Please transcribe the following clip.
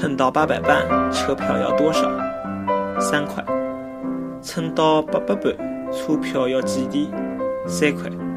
蹭到八百万，车票要多少？三块。蹭到八百万，车票要几钿？三块。